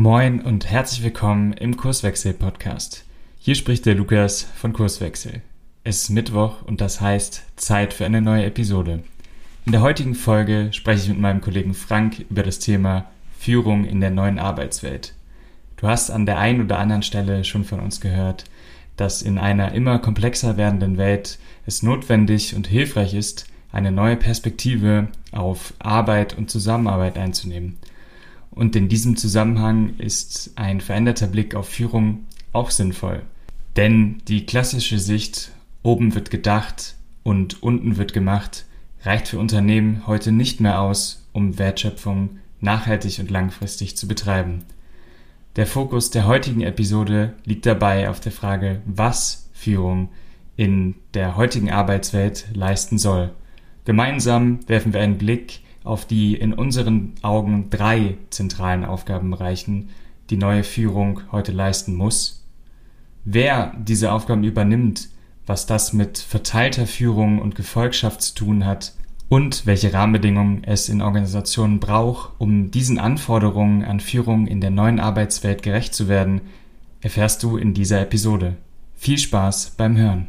Moin und herzlich willkommen im Kurswechsel-Podcast. Hier spricht der Lukas von Kurswechsel. Es ist Mittwoch und das heißt Zeit für eine neue Episode. In der heutigen Folge spreche ich mit meinem Kollegen Frank über das Thema Führung in der neuen Arbeitswelt. Du hast an der einen oder anderen Stelle schon von uns gehört, dass in einer immer komplexer werdenden Welt es notwendig und hilfreich ist, eine neue Perspektive auf Arbeit und Zusammenarbeit einzunehmen – und in diesem Zusammenhang ist ein veränderter Blick auf Führung auch sinnvoll. Denn die klassische Sicht, oben wird gedacht und unten wird gemacht, reicht für Unternehmen heute nicht mehr aus, um Wertschöpfung nachhaltig und langfristig zu betreiben. Der Fokus der heutigen Episode liegt dabei auf der Frage, was Führung in der heutigen Arbeitswelt leisten soll. Gemeinsam werfen wir einen Blick auf die in unseren Augen drei zentralen Aufgabenbereichen die neue Führung heute leisten muss. Wer diese Aufgaben übernimmt, was das mit verteilter Führung und Gefolgschaft zu tun hat und welche Rahmenbedingungen es in Organisationen braucht, um diesen Anforderungen an Führung in der neuen Arbeitswelt gerecht zu werden, erfährst du in dieser Episode. Viel Spaß beim Hören.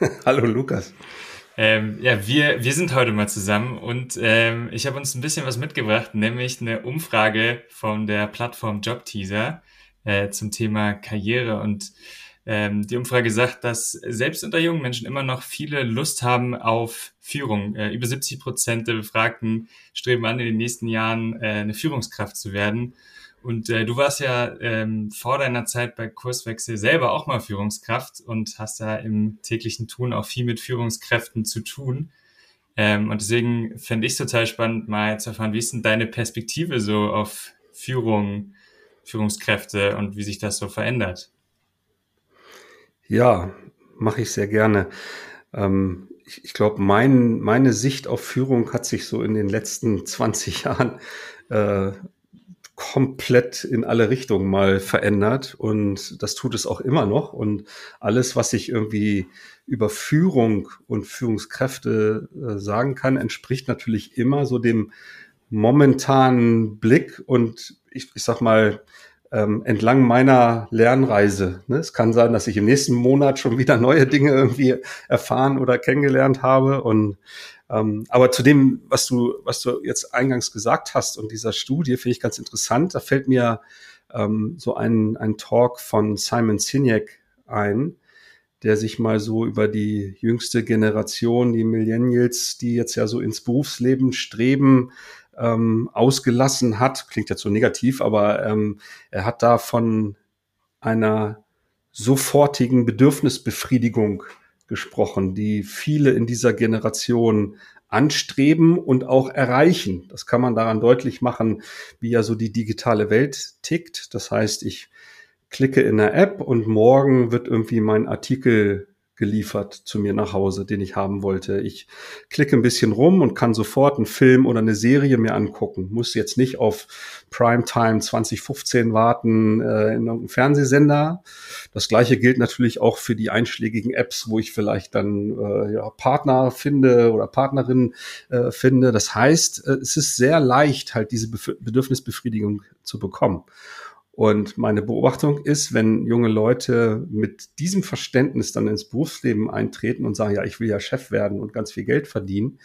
Hallo Lukas. Ähm, ja, wir, wir sind heute mal zusammen und ähm, ich habe uns ein bisschen was mitgebracht, nämlich eine Umfrage von der Plattform JobTeaser äh, zum Thema Karriere und ähm, die Umfrage sagt, dass selbst unter jungen Menschen immer noch viele Lust haben auf Führung. Äh, über 70 Prozent der Befragten streben an, in den nächsten Jahren äh, eine Führungskraft zu werden. Und äh, du warst ja ähm, vor deiner Zeit bei Kurswechsel selber auch mal Führungskraft und hast da im täglichen Tun auch viel mit Führungskräften zu tun. Ähm, und deswegen fände ich total spannend, mal zu erfahren, wie ist denn deine Perspektive so auf Führung, Führungskräfte und wie sich das so verändert? Ja, mache ich sehr gerne. Ähm, ich, ich glaube, mein, meine Sicht auf Führung hat sich so in den letzten 20 Jahren äh, komplett in alle Richtungen mal verändert und das tut es auch immer noch und alles, was ich irgendwie über Führung und Führungskräfte äh, sagen kann, entspricht natürlich immer so dem momentanen Blick und ich, ich sag mal, ähm, entlang meiner Lernreise. Ne? Es kann sein, dass ich im nächsten Monat schon wieder neue Dinge irgendwie erfahren oder kennengelernt habe und ähm, aber zu dem, was du, was du jetzt eingangs gesagt hast und dieser Studie, finde ich ganz interessant. Da fällt mir ähm, so ein, ein Talk von Simon Sinek ein, der sich mal so über die jüngste Generation, die Millennials, die jetzt ja so ins Berufsleben streben, ähm, ausgelassen hat. Klingt jetzt so negativ, aber ähm, er hat da von einer sofortigen Bedürfnisbefriedigung gesprochen, die viele in dieser Generation anstreben und auch erreichen. Das kann man daran deutlich machen, wie ja so die digitale Welt tickt. Das heißt, ich klicke in der App und morgen wird irgendwie mein Artikel geliefert zu mir nach Hause, den ich haben wollte. Ich klicke ein bisschen rum und kann sofort einen Film oder eine Serie mir angucken. Muss jetzt nicht auf Primetime 2015 warten äh, in irgendeinem Fernsehsender. Das gleiche gilt natürlich auch für die einschlägigen Apps, wo ich vielleicht dann äh, ja, Partner finde oder Partnerin äh, finde. Das heißt, äh, es ist sehr leicht, halt diese Bedürfnisbefriedigung zu bekommen. Und meine Beobachtung ist, wenn junge Leute mit diesem Verständnis dann ins Berufsleben eintreten und sagen, ja, ich will ja Chef werden und ganz viel Geld verdienen,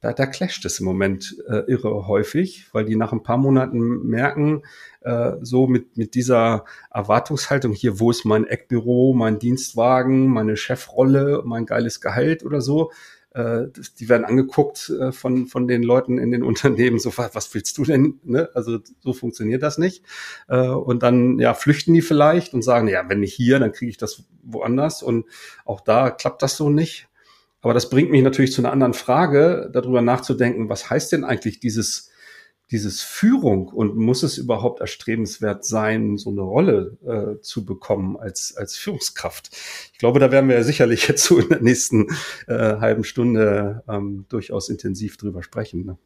da, da clasht es im Moment äh, irre häufig, weil die nach ein paar Monaten merken, äh, so mit, mit dieser Erwartungshaltung hier, wo ist mein Eckbüro, mein Dienstwagen, meine Chefrolle, mein geiles Gehalt oder so, äh, die werden angeguckt äh, von, von den Leuten in den Unternehmen, so, was willst du denn? Ne? Also so funktioniert das nicht. Äh, und dann ja, flüchten die vielleicht und sagen, ja, wenn nicht hier, dann kriege ich das woanders. Und auch da klappt das so nicht. Aber das bringt mich natürlich zu einer anderen Frage, darüber nachzudenken, was heißt denn eigentlich dieses dieses Führung und muss es überhaupt erstrebenswert sein, so eine Rolle äh, zu bekommen als, als Führungskraft? Ich glaube, da werden wir sicherlich jetzt so in der nächsten äh, halben Stunde ähm, durchaus intensiv drüber sprechen. Ne?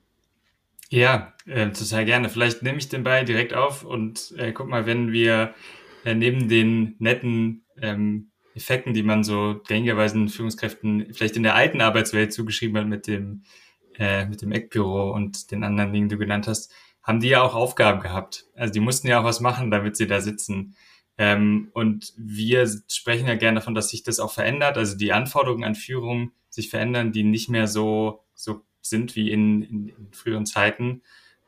Ja, äh, total gerne. Vielleicht nehme ich den Ball direkt auf und äh, guck mal, wenn wir äh, neben den netten ähm, Effekten, die man so gängigerweise Führungskräften vielleicht in der alten Arbeitswelt zugeschrieben hat mit dem äh, mit dem Eckbüro und den anderen Dingen, die du genannt hast, haben die ja auch Aufgaben gehabt. Also die mussten ja auch was machen, damit sie da sitzen. Ähm, und wir sprechen ja gerne davon, dass sich das auch verändert, also die Anforderungen an Führung sich verändern, die nicht mehr so, so sind wie in, in, in früheren Zeiten.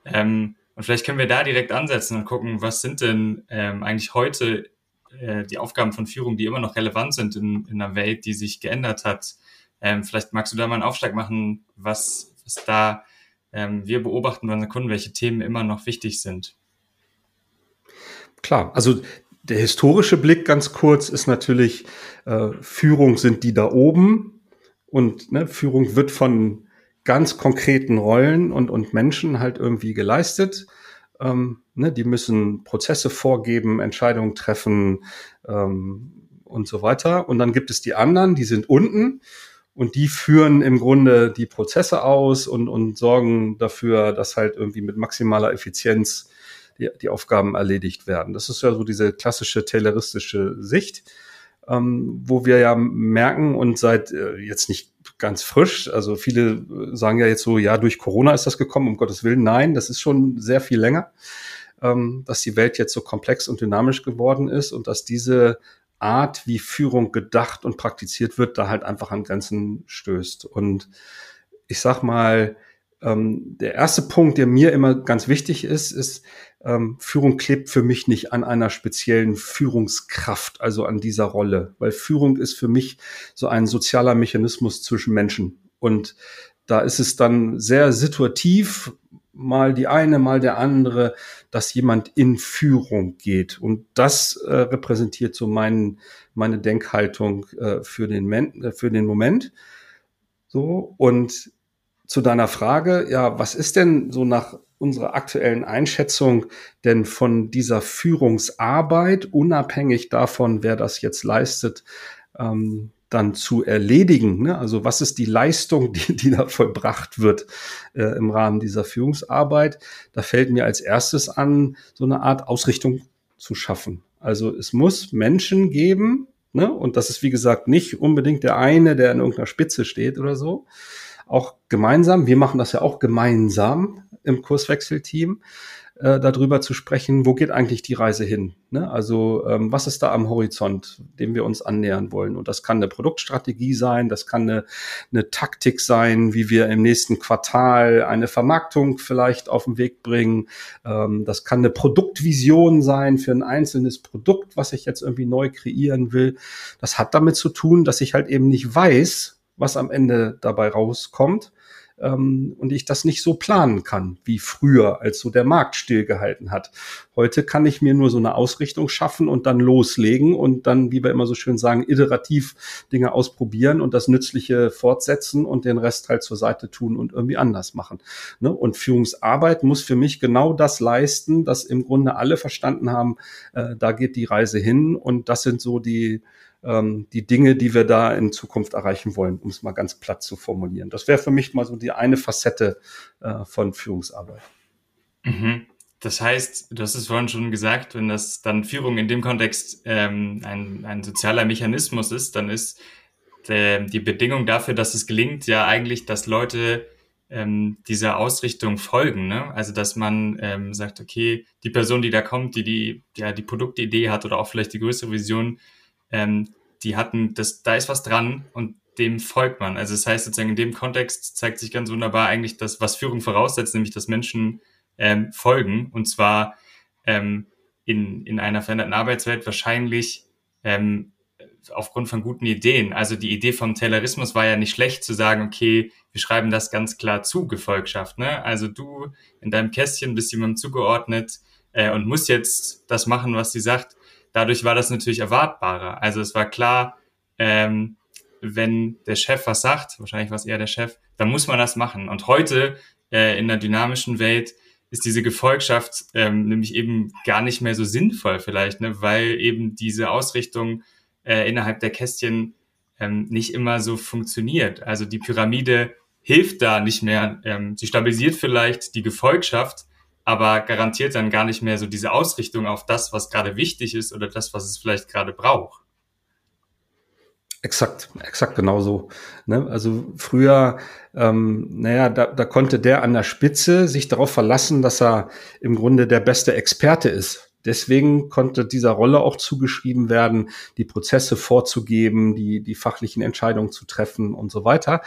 Ähm, und vielleicht können wir da direkt ansetzen und gucken, was sind denn ähm, eigentlich heute äh, die Aufgaben von Führung, die immer noch relevant sind in, in einer Welt, die sich geändert hat. Ähm, vielleicht magst du da mal einen Aufschlag machen, was, was da ähm, wir beobachten bei unseren Kunden, welche Themen immer noch wichtig sind. Klar, also der historische Blick ganz kurz ist natürlich, äh, Führung sind die da oben und ne, Führung wird von ganz konkreten Rollen und, und Menschen halt irgendwie geleistet. Ähm, ne, die müssen Prozesse vorgeben, Entscheidungen treffen ähm, und so weiter. Und dann gibt es die anderen, die sind unten und die führen im Grunde die Prozesse aus und, und sorgen dafür, dass halt irgendwie mit maximaler Effizienz die, die Aufgaben erledigt werden. Das ist ja so diese klassische tayloristische Sicht, ähm, wo wir ja merken und seit äh, jetzt nicht ganz frisch, also viele sagen ja jetzt so, ja, durch Corona ist das gekommen, um Gottes Willen. Nein, das ist schon sehr viel länger, ähm, dass die Welt jetzt so komplex und dynamisch geworden ist und dass diese Art, wie Führung gedacht und praktiziert wird, da halt einfach an Grenzen stößt. Und ich sag mal, ähm, der erste Punkt, der mir immer ganz wichtig ist, ist, ähm, Führung klebt für mich nicht an einer speziellen Führungskraft, also an dieser Rolle, weil Führung ist für mich so ein sozialer Mechanismus zwischen Menschen. Und da ist es dann sehr situativ, mal die eine, mal der andere, dass jemand in Führung geht. Und das äh, repräsentiert so mein, meine Denkhaltung äh, für, den Men äh, für den Moment. So, und zu deiner Frage, ja, was ist denn so nach unserer aktuellen Einschätzung denn von dieser Führungsarbeit, unabhängig davon, wer das jetzt leistet, ähm, dann zu erledigen. Ne? Also was ist die Leistung, die, die da vollbracht wird äh, im Rahmen dieser Führungsarbeit? Da fällt mir als erstes an, so eine Art Ausrichtung zu schaffen. Also es muss Menschen geben, ne? und das ist wie gesagt nicht unbedingt der eine, der in irgendeiner Spitze steht oder so. Auch gemeinsam, wir machen das ja auch gemeinsam im Kurswechselteam, äh, darüber zu sprechen, wo geht eigentlich die Reise hin? Ne? Also ähm, was ist da am Horizont, dem wir uns annähern wollen? Und das kann eine Produktstrategie sein, das kann eine, eine Taktik sein, wie wir im nächsten Quartal eine Vermarktung vielleicht auf den Weg bringen. Ähm, das kann eine Produktvision sein für ein einzelnes Produkt, was ich jetzt irgendwie neu kreieren will. Das hat damit zu tun, dass ich halt eben nicht weiß, was am Ende dabei rauskommt ähm, und ich das nicht so planen kann wie früher, als so der Markt stillgehalten hat. Heute kann ich mir nur so eine Ausrichtung schaffen und dann loslegen und dann, wie wir immer so schön sagen, iterativ Dinge ausprobieren und das Nützliche fortsetzen und den Rest halt zur Seite tun und irgendwie anders machen. Ne? Und Führungsarbeit muss für mich genau das leisten, dass im Grunde alle verstanden haben, äh, da geht die Reise hin und das sind so die ähm, die Dinge, die wir da in Zukunft erreichen wollen, um es mal ganz platt zu formulieren. Das wäre für mich mal so die eine Facette äh, von Führungsarbeit. Mhm. Das heißt, du hast es vorhin schon gesagt, wenn das dann Führung in dem Kontext ähm, ein, ein sozialer Mechanismus ist, dann ist der, die Bedingung dafür, dass es gelingt, ja eigentlich, dass Leute ähm, dieser Ausrichtung folgen. Ne? Also dass man ähm, sagt, okay, die Person, die da kommt, die die ja die Produktidee hat oder auch vielleicht die größere Vision, ähm, die hatten, das, da ist was dran und dem folgt man. Also das heißt sozusagen in dem Kontext zeigt sich ganz wunderbar eigentlich das, was Führung voraussetzt, nämlich dass Menschen ähm, folgen und zwar ähm, in, in einer veränderten Arbeitswelt wahrscheinlich ähm, aufgrund von guten Ideen. Also die Idee vom Taylorismus war ja nicht schlecht zu sagen, okay, wir schreiben das ganz klar zu, Gefolgschaft. Ne? Also du in deinem Kästchen bist jemandem zugeordnet äh, und musst jetzt das machen, was sie sagt dadurch war das natürlich erwartbarer. Also es war klar, ähm, wenn der Chef was sagt, wahrscheinlich was eher der Chef, dann muss man das machen. Und heute äh, in der dynamischen Welt ist diese Gefolgschaft ähm, nämlich eben gar nicht mehr so sinnvoll vielleicht, ne? weil eben diese Ausrichtung äh, innerhalb der Kästchen ähm, nicht immer so funktioniert. Also die Pyramide hilft da nicht mehr. Ähm, sie stabilisiert vielleicht die Gefolgschaft, aber garantiert dann gar nicht mehr so diese Ausrichtung auf das, was gerade wichtig ist oder das, was es vielleicht gerade braucht. Exakt, exakt genauso. Ne? Also früher, ähm, naja, da, da konnte der an der Spitze sich darauf verlassen, dass er im Grunde der beste Experte ist. Deswegen konnte dieser Rolle auch zugeschrieben werden, die Prozesse vorzugeben, die, die fachlichen Entscheidungen zu treffen und so weiter.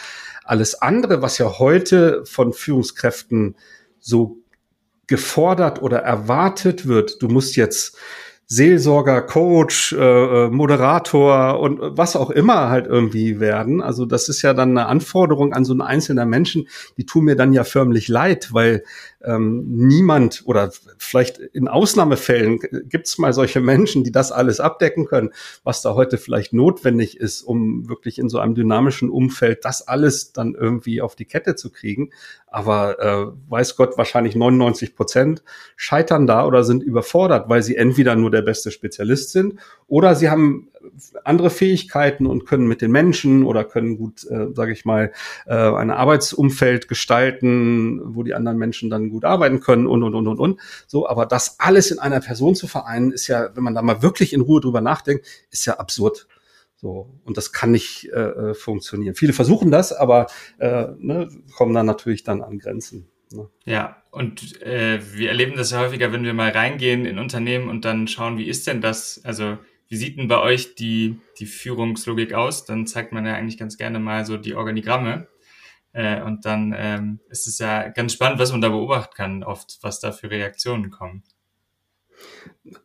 Alles andere, was ja heute von Führungskräften so gefordert oder erwartet wird, du musst jetzt Seelsorger, Coach, äh, äh, Moderator und was auch immer halt irgendwie werden. Also das ist ja dann eine Anforderung an so einen einzelnen Menschen, die tun mir dann ja förmlich leid, weil ähm, niemand oder vielleicht in Ausnahmefällen gibt es mal solche Menschen, die das alles abdecken können, was da heute vielleicht notwendig ist, um wirklich in so einem dynamischen Umfeld das alles dann irgendwie auf die Kette zu kriegen. Aber äh, weiß Gott, wahrscheinlich 99 Prozent scheitern da oder sind überfordert, weil sie entweder nur der beste Spezialist sind oder sie haben andere Fähigkeiten und können mit den Menschen oder können gut, äh, sage ich mal, äh, ein Arbeitsumfeld gestalten, wo die anderen Menschen dann gut arbeiten können und und und und und. So, aber das alles in einer Person zu vereinen, ist ja, wenn man da mal wirklich in Ruhe drüber nachdenkt, ist ja absurd. So, und das kann nicht äh, äh funktionieren. Viele versuchen das, aber äh, ne, kommen dann natürlich dann an Grenzen. Ne? Ja, und äh, wir erleben das ja häufiger, wenn wir mal reingehen in Unternehmen und dann schauen, wie ist denn das? Also wie sieht denn bei euch die, die Führungslogik aus? Dann zeigt man ja eigentlich ganz gerne mal so die Organigramme. Äh, und dann ähm, ist es ja ganz spannend, was man da beobachten kann, oft, was da für Reaktionen kommen.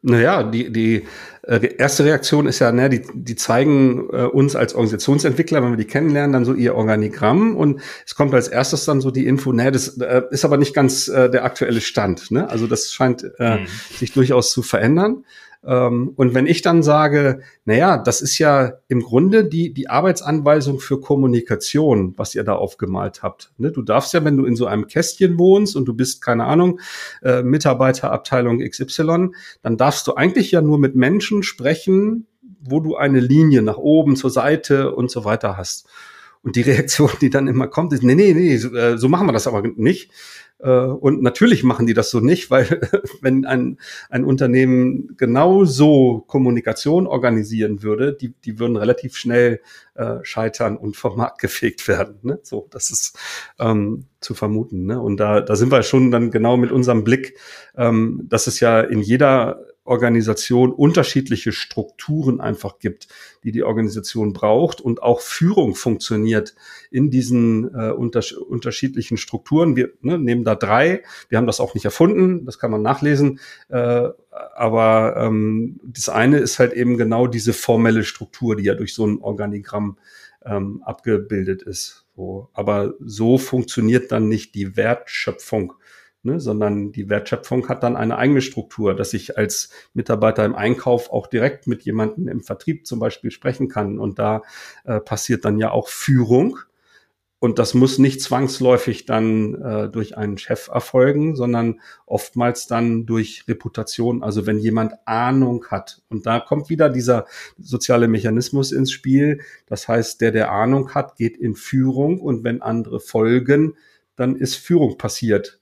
Naja, die, die äh, erste Reaktion ist ja, ne, die, die zeigen äh, uns als Organisationsentwickler, wenn wir die kennenlernen, dann so ihr Organigramm und es kommt als erstes dann so die Info, ne, das äh, ist aber nicht ganz äh, der aktuelle Stand. Ne? Also das scheint äh, mhm. sich durchaus zu verändern. Ähm, und wenn ich dann sage, naja, das ist ja im Grunde die, die Arbeitsanweisung für Kommunikation, was ihr da aufgemalt habt. Ne? Du darfst ja, wenn du in so einem Kästchen wohnst und du bist, keine Ahnung, äh, Mitarbeiterabteilung XY, dann darfst du eigentlich ja nur mit Menschen sprechen, wo du eine Linie nach oben, zur Seite und so weiter hast. Und die Reaktion, die dann immer kommt, ist, nee, nee, nee, so, äh, so machen wir das aber nicht. Äh, und natürlich machen die das so nicht, weil wenn ein, ein Unternehmen genau so Kommunikation organisieren würde, die, die würden relativ schnell äh, scheitern und vom Markt gefegt werden. Ne? So, das ist ähm, zu vermuten. Ne? Und da, da sind wir schon dann genau mit unserem Blick, ähm, dass es ja in jeder Organisation unterschiedliche Strukturen einfach gibt, die die Organisation braucht und auch Führung funktioniert in diesen äh, unter unterschiedlichen Strukturen. Wir ne, nehmen da drei. Wir haben das auch nicht erfunden, das kann man nachlesen. Äh, aber ähm, das eine ist halt eben genau diese formelle Struktur, die ja durch so ein Organigramm ähm, abgebildet ist. So. Aber so funktioniert dann nicht die Wertschöpfung ne, sondern die Wertschöpfung hat dann eine eigene Struktur, dass ich als Mitarbeiter im Einkauf auch direkt mit jemandem im Vertrieb zum Beispiel sprechen kann. Und da äh, passiert dann ja auch Führung. Und das muss nicht zwangsläufig dann äh, durch einen Chef erfolgen, sondern oftmals dann durch Reputation. Also wenn jemand Ahnung hat. Und da kommt wieder dieser soziale Mechanismus ins Spiel. Das heißt, der, der Ahnung hat, geht in Führung. Und wenn andere folgen, dann ist Führung passiert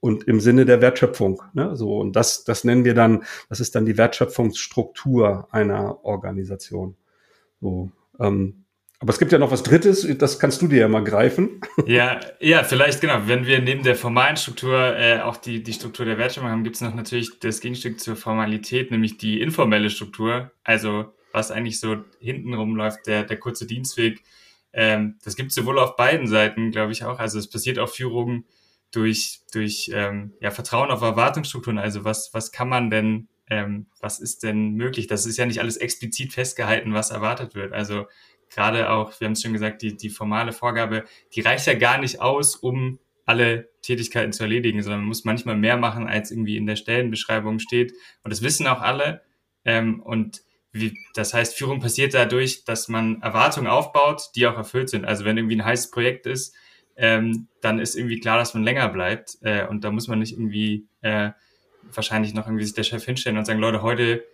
und im Sinne der Wertschöpfung. Ne? So, und das, das nennen wir dann, das ist dann die Wertschöpfungsstruktur einer Organisation. So, ähm, aber es gibt ja noch was Drittes, das kannst du dir ja mal greifen. Ja, ja, vielleicht genau. Wenn wir neben der formalen Struktur äh, auch die, die Struktur der Wertschöpfung haben, gibt es noch natürlich das Gegenstück zur Formalität, nämlich die informelle Struktur. Also was eigentlich so hinten rumläuft, der, der kurze Dienstweg. Ähm, das gibt es sowohl auf beiden Seiten, glaube ich auch. Also es passiert auch Führung durch, durch ähm, ja, Vertrauen auf Erwartungsstrukturen. Also was, was kann man denn, ähm, was ist denn möglich? Das ist ja nicht alles explizit festgehalten, was erwartet wird. Also gerade auch, wir haben es schon gesagt, die, die formale Vorgabe, die reicht ja gar nicht aus, um alle Tätigkeiten zu erledigen, sondern man muss manchmal mehr machen, als irgendwie in der Stellenbeschreibung steht. Und das wissen auch alle. Ähm, und wie, das heißt, Führung passiert dadurch, dass man Erwartungen aufbaut, die auch erfüllt sind. Also wenn irgendwie ein heißes Projekt ist, ähm, dann ist irgendwie klar, dass man länger bleibt. Äh, und da muss man nicht irgendwie äh, wahrscheinlich noch irgendwie sich der Chef hinstellen und sagen, Leute, heute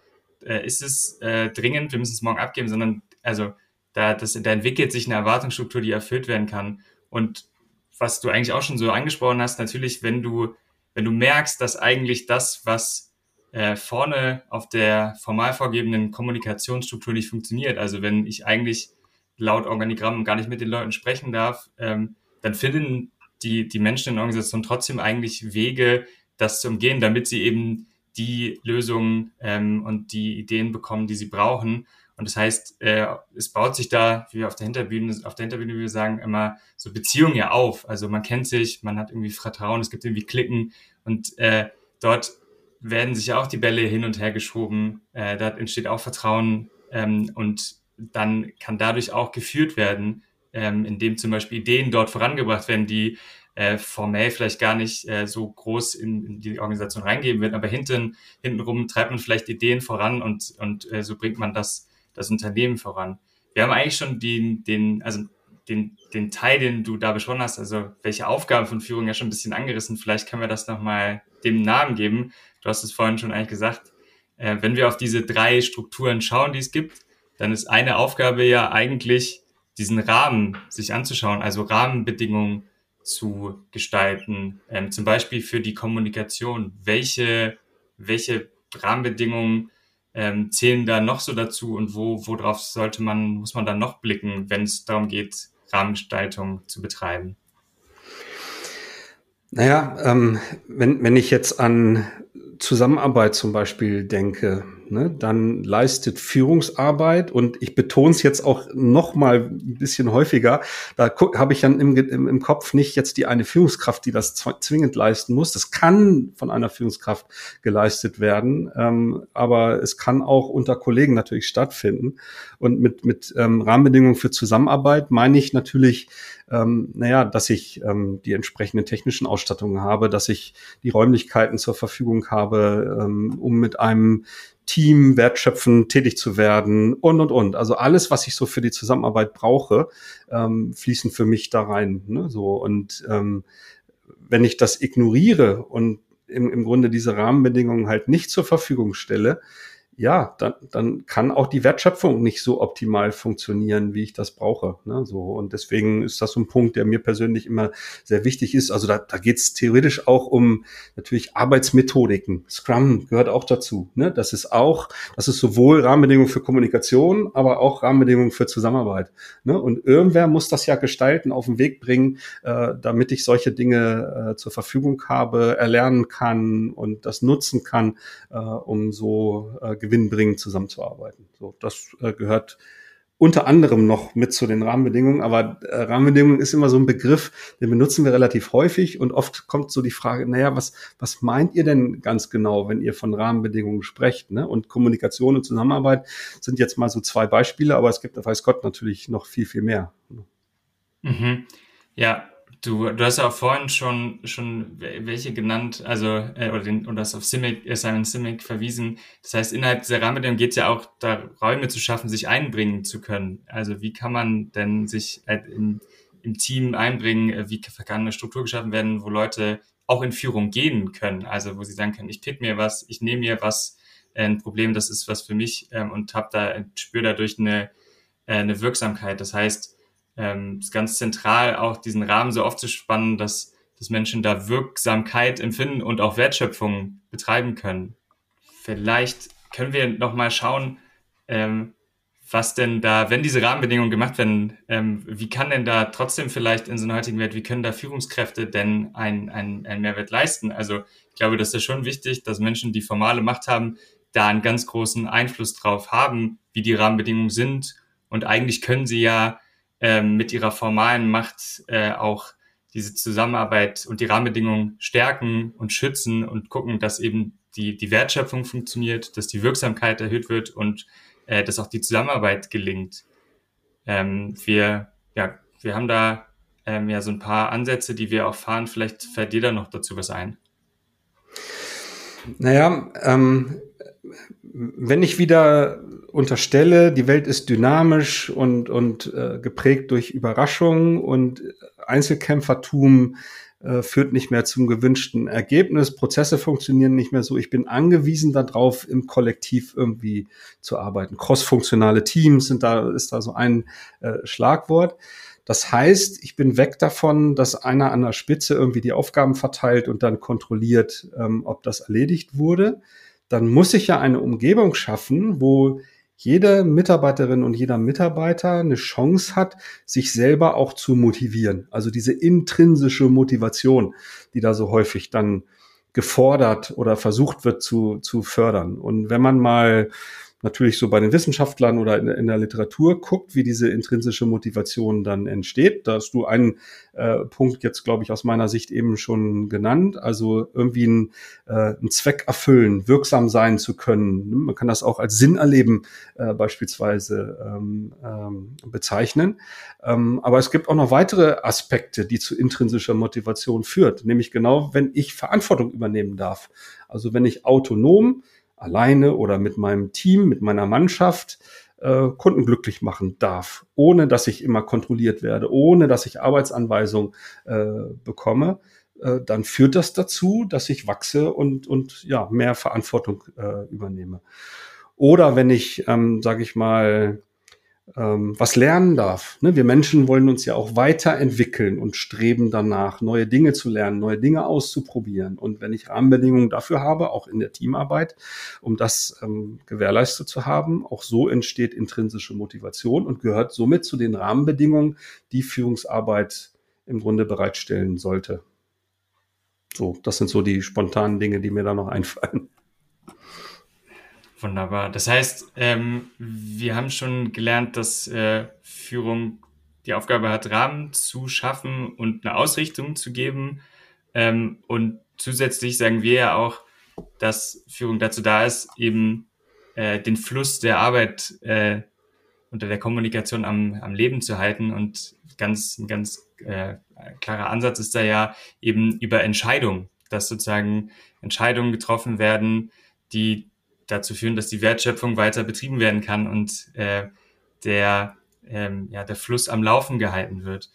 äh, ist es äh, dringend, wir müssen es morgen abgeben, sondern also da, das, da entwickelt sich eine Erwartungsstruktur, die erfüllt werden kann. Und was du eigentlich auch schon so angesprochen hast, natürlich, wenn du, wenn du merkst, dass eigentlich das, was äh, vorne auf der formal vorgegebenen Kommunikationsstruktur nicht funktioniert, also wenn ich eigentlich laut Organigramm gar nicht mit den Leuten sprechen darf, ähm, dann finden die, die Menschen in der Organisation trotzdem eigentlich Wege, das zu umgehen, damit sie eben die Lösungen ähm, und die Ideen bekommen, die sie brauchen. Und das heißt, äh, es baut sich da, wie wir auf der Hinterbühne, auf der Hinterbühne, wie wir sagen, immer so Beziehungen ja auf. Also man kennt sich, man hat irgendwie Vertrauen, es gibt irgendwie Klicken und äh, dort werden sich ja auch die Bälle hin und her geschoben. Äh, da entsteht auch Vertrauen ähm, und dann kann dadurch auch geführt werden, ähm, indem zum Beispiel Ideen dort vorangebracht werden, die äh, formell vielleicht gar nicht äh, so groß in, in die Organisation reingeben wird, aber hinten hintenrum treibt man vielleicht Ideen voran und und äh, so bringt man das das Unternehmen voran. Wir haben eigentlich schon den den also den den Teil, den du da besprochen hast, also welche Aufgaben von Führung ja schon ein bisschen angerissen. Vielleicht können wir das noch mal dem Namen geben. Du hast es vorhin schon eigentlich gesagt. Äh, wenn wir auf diese drei Strukturen schauen, die es gibt, dann ist eine Aufgabe ja eigentlich diesen Rahmen sich anzuschauen, also Rahmenbedingungen zu gestalten, ähm, zum Beispiel für die Kommunikation. Welche, welche Rahmenbedingungen ähm, zählen da noch so dazu und wo, worauf sollte man, muss man dann noch blicken, wenn es darum geht, Rahmengestaltung zu betreiben? Naja, ähm, wenn, wenn ich jetzt an Zusammenarbeit zum Beispiel denke, ne, dann leistet Führungsarbeit und ich betone es jetzt auch noch mal ein bisschen häufiger. Da habe ich dann im, im, im, Kopf nicht jetzt die eine Führungskraft, die das zwingend leisten muss. Das kann von einer Führungskraft geleistet werden, ähm, aber es kann auch unter Kollegen natürlich stattfinden. Und mit mit ähm, Rahmenbedingungen für Zusammenarbeit meine ich natürlich ähm, naja, dass ich ähm, die entsprechenden technischen Ausstattungen habe, dass ich die Räumlichkeiten zur Verfügung habe, ähm, um mit einem Team wertschöpfend tätig zu werden und und und. Also alles, was ich so für die Zusammenarbeit brauche, ähm, fließen für mich da rein. Ne? So und ähm, wenn ich das ignoriere und im, im Grunde diese Rahmenbedingungen halt nicht zur Verfügung stelle, ja, dann, dann kann auch die Wertschöpfung nicht so optimal funktionieren, wie ich das brauche. Ne? So, und deswegen ist das so ein Punkt, der mir persönlich immer sehr wichtig ist. Also da, da geht es theoretisch auch um natürlich Arbeitsmethodiken. Scrum gehört auch dazu. Ne? Das ist auch, das ist sowohl Rahmenbedingungen für Kommunikation, aber auch Rahmenbedingungen für Zusammenarbeit. Ne? Und irgendwer muss das ja gestalten, auf den Weg bringen, äh, damit ich solche Dinge äh, zur Verfügung habe, erlernen kann und das nutzen kann, äh, um so äh, gewinnbringend zusammenzuarbeiten. So, das äh, gehört unter anderem noch mit zu den Rahmenbedingungen, aber äh, Rahmenbedingungen ist immer so ein Begriff, den benutzen wir relativ häufig und oft kommt so die Frage, naja, was, was meint ihr denn ganz genau, wenn ihr von Rahmenbedingungen sprecht? Ne? Und Kommunikation und Zusammenarbeit sind jetzt mal so zwei Beispiele, aber es gibt, weiß Gott, natürlich noch viel, viel mehr. Mhm. Ja, Du, du hast ja auch vorhin schon, schon welche genannt, also, äh, oder, den, oder das auf Simic, äh, Simon Simic verwiesen. Das heißt, innerhalb dieser Rahmenbedingungen geht es ja auch da, Räume zu schaffen, sich einbringen zu können. Also, wie kann man denn sich äh, im, im Team einbringen? Äh, wie kann eine Struktur geschaffen werden, wo Leute auch in Führung gehen können? Also, wo sie sagen können, ich pick mir was, ich nehme mir was, äh, ein Problem, das ist was für mich ähm, und hab da, spüre dadurch eine, äh, eine Wirksamkeit. Das heißt, ähm, ist ganz zentral, auch diesen Rahmen so aufzuspannen, dass, dass Menschen da Wirksamkeit empfinden und auch Wertschöpfung betreiben können. Vielleicht können wir nochmal schauen, ähm, was denn da, wenn diese Rahmenbedingungen gemacht werden, ähm, wie kann denn da trotzdem vielleicht in so einer heutigen Welt, wie können da Führungskräfte denn einen ein Mehrwert leisten? Also ich glaube, das ist schon wichtig, dass Menschen, die formale Macht haben, da einen ganz großen Einfluss drauf haben, wie die Rahmenbedingungen sind. Und eigentlich können sie ja ähm, mit ihrer formalen Macht äh, auch diese Zusammenarbeit und die Rahmenbedingungen stärken und schützen und gucken, dass eben die, die Wertschöpfung funktioniert, dass die Wirksamkeit erhöht wird und äh, dass auch die Zusammenarbeit gelingt. Ähm, wir, ja, wir haben da ähm, ja so ein paar Ansätze, die wir auch fahren. Vielleicht fällt dir da noch dazu was ein. Naja, ähm, wenn ich wieder unterstelle, die Welt ist dynamisch und, und äh, geprägt durch Überraschungen und Einzelkämpfertum äh, führt nicht mehr zum gewünschten Ergebnis, Prozesse funktionieren nicht mehr so. Ich bin angewiesen darauf, im Kollektiv irgendwie zu arbeiten. Crossfunktionale Teams sind da, ist da so ein äh, Schlagwort. Das heißt, ich bin weg davon, dass einer an der Spitze irgendwie die Aufgaben verteilt und dann kontrolliert, ähm, ob das erledigt wurde. Dann muss ich ja eine Umgebung schaffen, wo jede Mitarbeiterin und jeder Mitarbeiter eine Chance hat, sich selber auch zu motivieren. Also diese intrinsische Motivation, die da so häufig dann gefordert oder versucht wird zu, zu fördern. Und wenn man mal natürlich so bei den Wissenschaftlern oder in, in, der Literatur guckt, wie diese intrinsische Motivation dann entsteht. Da hast du einen äh, Punkt jetzt, glaube ich, aus meiner Sicht eben schon genannt. Also irgendwie äh, einen Zweck erfüllen, wirksam sein zu können. Man kann das auch als Sinn erleben äh, beispielsweise ähm, ähm, bezeichnen. Ähm, aber es gibt auch noch weitere Aspekte, die zu intrinsischer Motivation führt. Nämlich genau, wenn ich Verantwortung übernehmen darf. Also wenn ich autonom alleine oder mit meinem Team, mit meiner Mannschaft äh, Kunden glücklich machen darf, ohne dass ich immer kontrolliert werde, ohne dass ich Arbeitsanweisungen äh, bekomme, äh, dann führt das dazu, dass ich wachse und, und ja, mehr Verantwortung äh, übernehme. Oder wenn ich, ähm, sage ich mal, ähm, was lernen darf. Ne? Wir Menschen wollen uns ja auch weiterentwickeln und streben danach, neue Dinge zu lernen, neue Dinge auszuprobieren. Und wenn ich Rahmenbedingungen dafür habe, auch in der Teamarbeit, um das ähm, gewährleistet zu haben, auch so entsteht intrinsische Motivation und gehört somit zu den Rahmenbedingungen, die Führungsarbeit im Grunde bereitstellen sollte. So, das sind so die spontanen Dinge, die mir da noch einfallen. Wunderbar. Das heißt, ähm, wir haben schon gelernt, dass äh, Führung die Aufgabe hat, Rahmen zu schaffen und eine Ausrichtung zu geben. Ähm, und zusätzlich sagen wir ja auch, dass Führung dazu da ist, eben äh, den Fluss der Arbeit äh, unter der Kommunikation am, am Leben zu halten. Und ganz, ein ganz äh, klarer Ansatz ist da ja eben über Entscheidungen, dass sozusagen Entscheidungen getroffen werden, die dazu führen, dass die Wertschöpfung weiter betrieben werden kann und äh, der, ähm, ja, der Fluss am Laufen gehalten wird.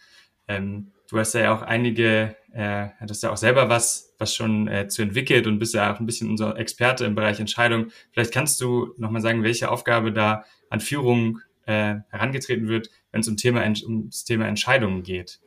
Ähm, du hast ja auch einige, äh, hast ja auch selber was, was schon äh, zu entwickelt und bist ja auch ein bisschen unser Experte im Bereich Entscheidung. Vielleicht kannst du nochmal sagen, welche Aufgabe da an Führung äh, herangetreten wird, wenn es um Thema, ums Thema Entscheidungen geht.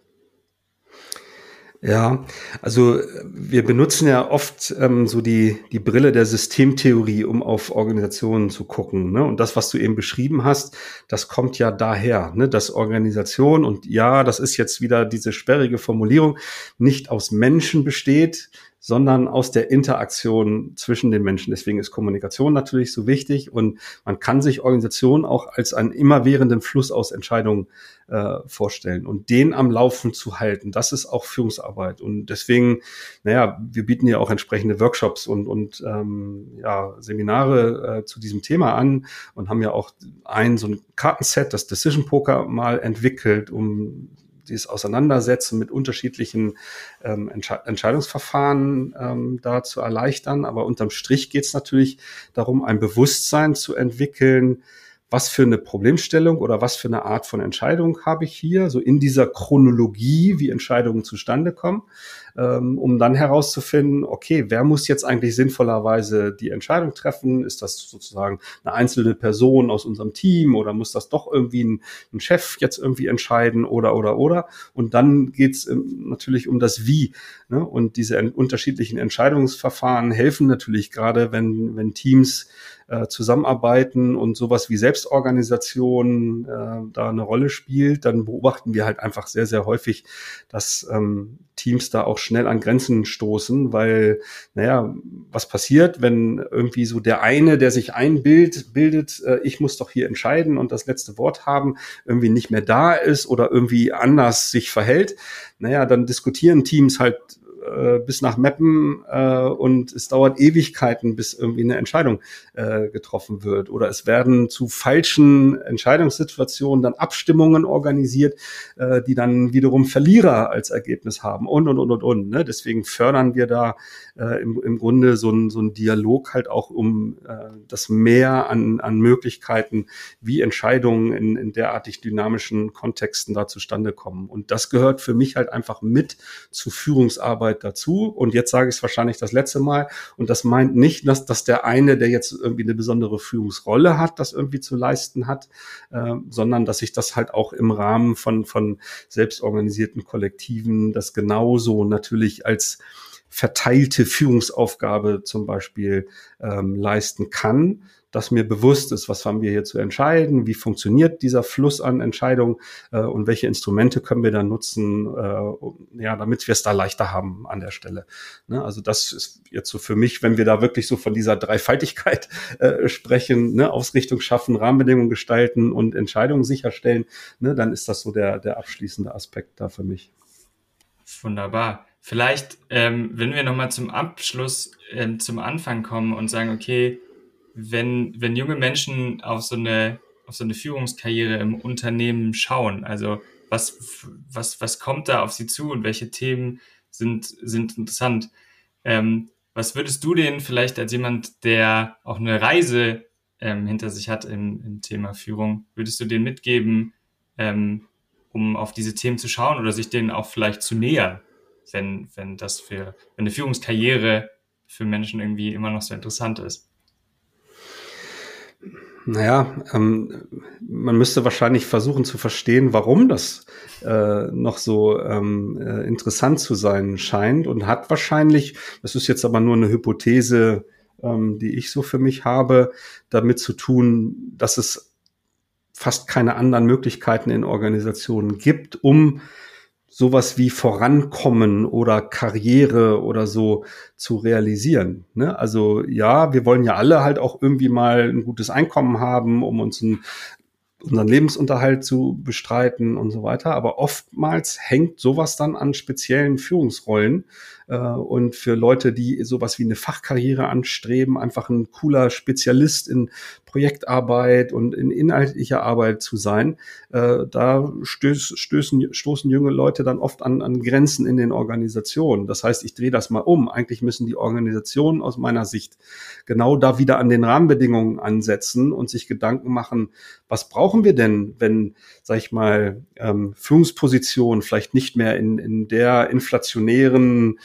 Ja, also wir benutzen ja oft ähm, so die, die Brille der Systemtheorie, um auf Organisationen zu gucken. Ne? Und das, was du eben beschrieben hast, das kommt ja daher, ne? dass Organisation, und ja, das ist jetzt wieder diese sperrige Formulierung, nicht aus Menschen besteht, sondern aus der Interaktion zwischen den Menschen. Deswegen ist Kommunikation natürlich so wichtig und man kann sich Organisation auch als einen immerwährenden Fluss aus Entscheidungen äh, vorstellen und den am Laufen zu halten. Das ist auch Führungsarbeit und deswegen, naja, wir bieten ja auch entsprechende Workshops und, und ähm, ja, Seminare äh, zu diesem Thema an und haben ja auch ein so ein Kartenset, das Decision Poker mal entwickelt, um dieses Auseinandersetzen mit unterschiedlichen ähm, Entsche Entscheidungsverfahren ähm, da zu erleichtern. Aber unterm Strich geht es natürlich darum, ein Bewusstsein zu entwickeln, was für eine Problemstellung oder was für eine Art von Entscheidung habe ich hier, so in dieser Chronologie, wie Entscheidungen zustande kommen, ähm, um dann herauszufinden, okay, wer muss jetzt eigentlich sinnvollerweise die Entscheidung treffen? Ist das sozusagen eine einzelne Person aus unserem Team oder muss das doch irgendwie ein, ein Chef jetzt irgendwie entscheiden oder oder oder? Und dann geht's ähm, natürlich um das Wie. Ne? Und diese unterschiedlichen Entscheidungsverfahren helfen natürlich gerade, wenn, wenn Teams äh, zusammenarbeiten und sowas wie Selbstorganisation äh, da eine Rolle spielt, dann beobachten wir halt einfach sehr, sehr häufig, dass ähm, Teams da auch schnell an Grenzen stoßen, weil, naja, was passiert, wenn irgendwie so der eine, der sich einbildet, bildet, äh, ich muss doch hier entscheiden und das letzte Wort haben, irgendwie nicht mehr da ist oder irgendwie anders sich verhält, naja, dann diskutieren Teams halt äh, bis nach Meppen äh, und es dauert Ewigkeiten, bis irgendwie eine Entscheidung äh, getroffen wird. Oder es werden zu falschen Entscheidungssituationen dann Abstimmungen organisiert, äh, die dann wiederum Verlierer als Ergebnis haben und und und und und. Ne? Deswegen fördern wir da äh, im, im Grunde so ein, so ein Dialog halt auch um äh, das Mehr an, an Möglichkeiten, wie Entscheidungen in, in derartig dynamischen Kontexten da zustande kommen. Und das gehört für mich halt einfach mit zu Führungsarbeit dazu. Und jetzt sage ich es wahrscheinlich das letzte Mal. Und das meint nicht, dass, dass der eine, der jetzt irgendwie eine besondere Führungsrolle hat, das irgendwie zu leisten hat, äh, sondern dass ich das halt auch im Rahmen von, von selbstorganisierten Kollektiven das genauso natürlich als verteilte Führungsaufgabe zum Beispiel ähm, leisten kann, dass mir bewusst ist, was haben wir hier zu entscheiden, wie funktioniert dieser Fluss an Entscheidungen äh, und welche Instrumente können wir dann nutzen, äh, ja, damit wir es da leichter haben an der Stelle. Ne? Also das ist jetzt so für mich, wenn wir da wirklich so von dieser Dreifaltigkeit äh, sprechen, ne? Ausrichtung schaffen, Rahmenbedingungen gestalten und Entscheidungen sicherstellen, ne? dann ist das so der, der abschließende Aspekt da für mich. Wunderbar. Vielleicht, ähm, wenn wir nochmal zum Abschluss, ähm, zum Anfang kommen und sagen, okay, wenn, wenn junge Menschen auf so eine, auf so eine Führungskarriere im Unternehmen schauen, also was, was, was kommt da auf sie zu und welche Themen sind, sind interessant? Ähm, was würdest du denen vielleicht als jemand, der auch eine Reise ähm, hinter sich hat im, im Thema Führung, würdest du denen mitgeben, ähm, um auf diese Themen zu schauen oder sich denen auch vielleicht zu nähern? Wenn, wenn das für, wenn eine Führungskarriere für Menschen irgendwie immer noch so interessant ist. Naja, ähm, man müsste wahrscheinlich versuchen zu verstehen, warum das äh, noch so ähm, äh, interessant zu sein scheint und hat wahrscheinlich, das ist jetzt aber nur eine Hypothese, ähm, die ich so für mich habe, damit zu tun, dass es fast keine anderen Möglichkeiten in Organisationen gibt, um sowas wie Vorankommen oder Karriere oder so zu realisieren. Ne? Also ja, wir wollen ja alle halt auch irgendwie mal ein gutes Einkommen haben, um uns ein, unseren Lebensunterhalt zu bestreiten und so weiter. Aber oftmals hängt sowas dann an speziellen Führungsrollen. Äh, und für Leute, die sowas wie eine Fachkarriere anstreben, einfach ein cooler Spezialist in Projektarbeit und in inhaltlicher Arbeit zu sein, äh, da stöß, stößen, stoßen junge Leute dann oft an, an Grenzen in den Organisationen. Das heißt, ich drehe das mal um. Eigentlich müssen die Organisationen aus meiner Sicht genau da wieder an den Rahmenbedingungen ansetzen und sich Gedanken machen, was brauchen wir denn, wenn, sag ich mal, ähm, Führungspositionen vielleicht nicht mehr in, in der inflationären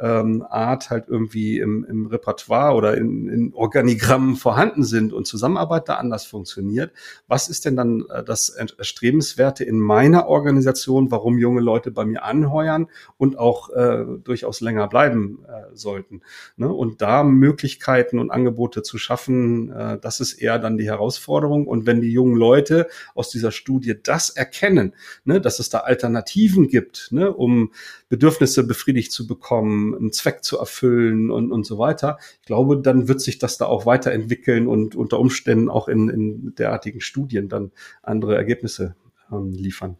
ähm, Art halt irgendwie im, im Repertoire oder in, in Organigrammen vorhanden sind und Zusammenarbeit da anders funktioniert. Was ist denn dann äh, das Erstrebenswerte in meiner Organisation, warum junge Leute bei mir anheuern und auch äh, durchaus länger bleiben äh, sollten? Ne? Und da Möglichkeiten und Angebote zu schaffen, äh, das ist eher dann die Herausforderung. Und wenn die jungen Leute aus dieser Studie das erkennen, ne, dass es da Alternativen gibt, ne, um Bedürfnisse befriedigt zu bekommen, einen Zweck zu erfüllen und, und so weiter. Ich glaube, dann wird sich das da auch weiterentwickeln und unter Umständen auch in, in derartigen Studien dann andere Ergebnisse ähm, liefern.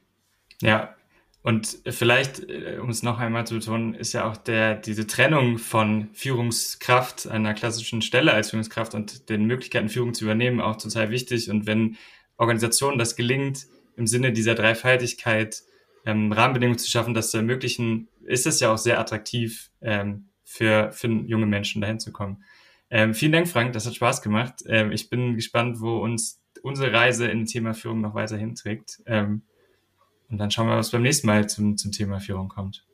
Ja, und vielleicht, äh, um es noch einmal zu betonen, ist ja auch der, diese Trennung von Führungskraft, einer klassischen Stelle als Führungskraft und den Möglichkeiten, Führung zu übernehmen, auch total wichtig. Und wenn Organisationen das gelingt, im Sinne dieser Dreifaltigkeit ähm, Rahmenbedingungen zu schaffen, das zu ermöglichen, ist es ja auch sehr attraktiv ähm, für, für junge Menschen dahin zu kommen. Ähm, vielen Dank, Frank, das hat Spaß gemacht. Ähm, ich bin gespannt, wo uns unsere Reise in Thema Führung noch weiter hinträgt. Ähm, und dann schauen wir, was beim nächsten Mal zum, zum Thema Führung kommt.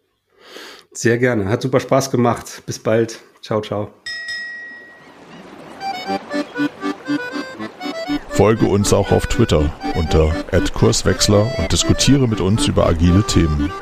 Sehr gerne. Hat super Spaß gemacht. Bis bald. Ciao, ciao. Folge uns auch auf Twitter unter @kurswechsler und diskutiere mit uns über agile Themen.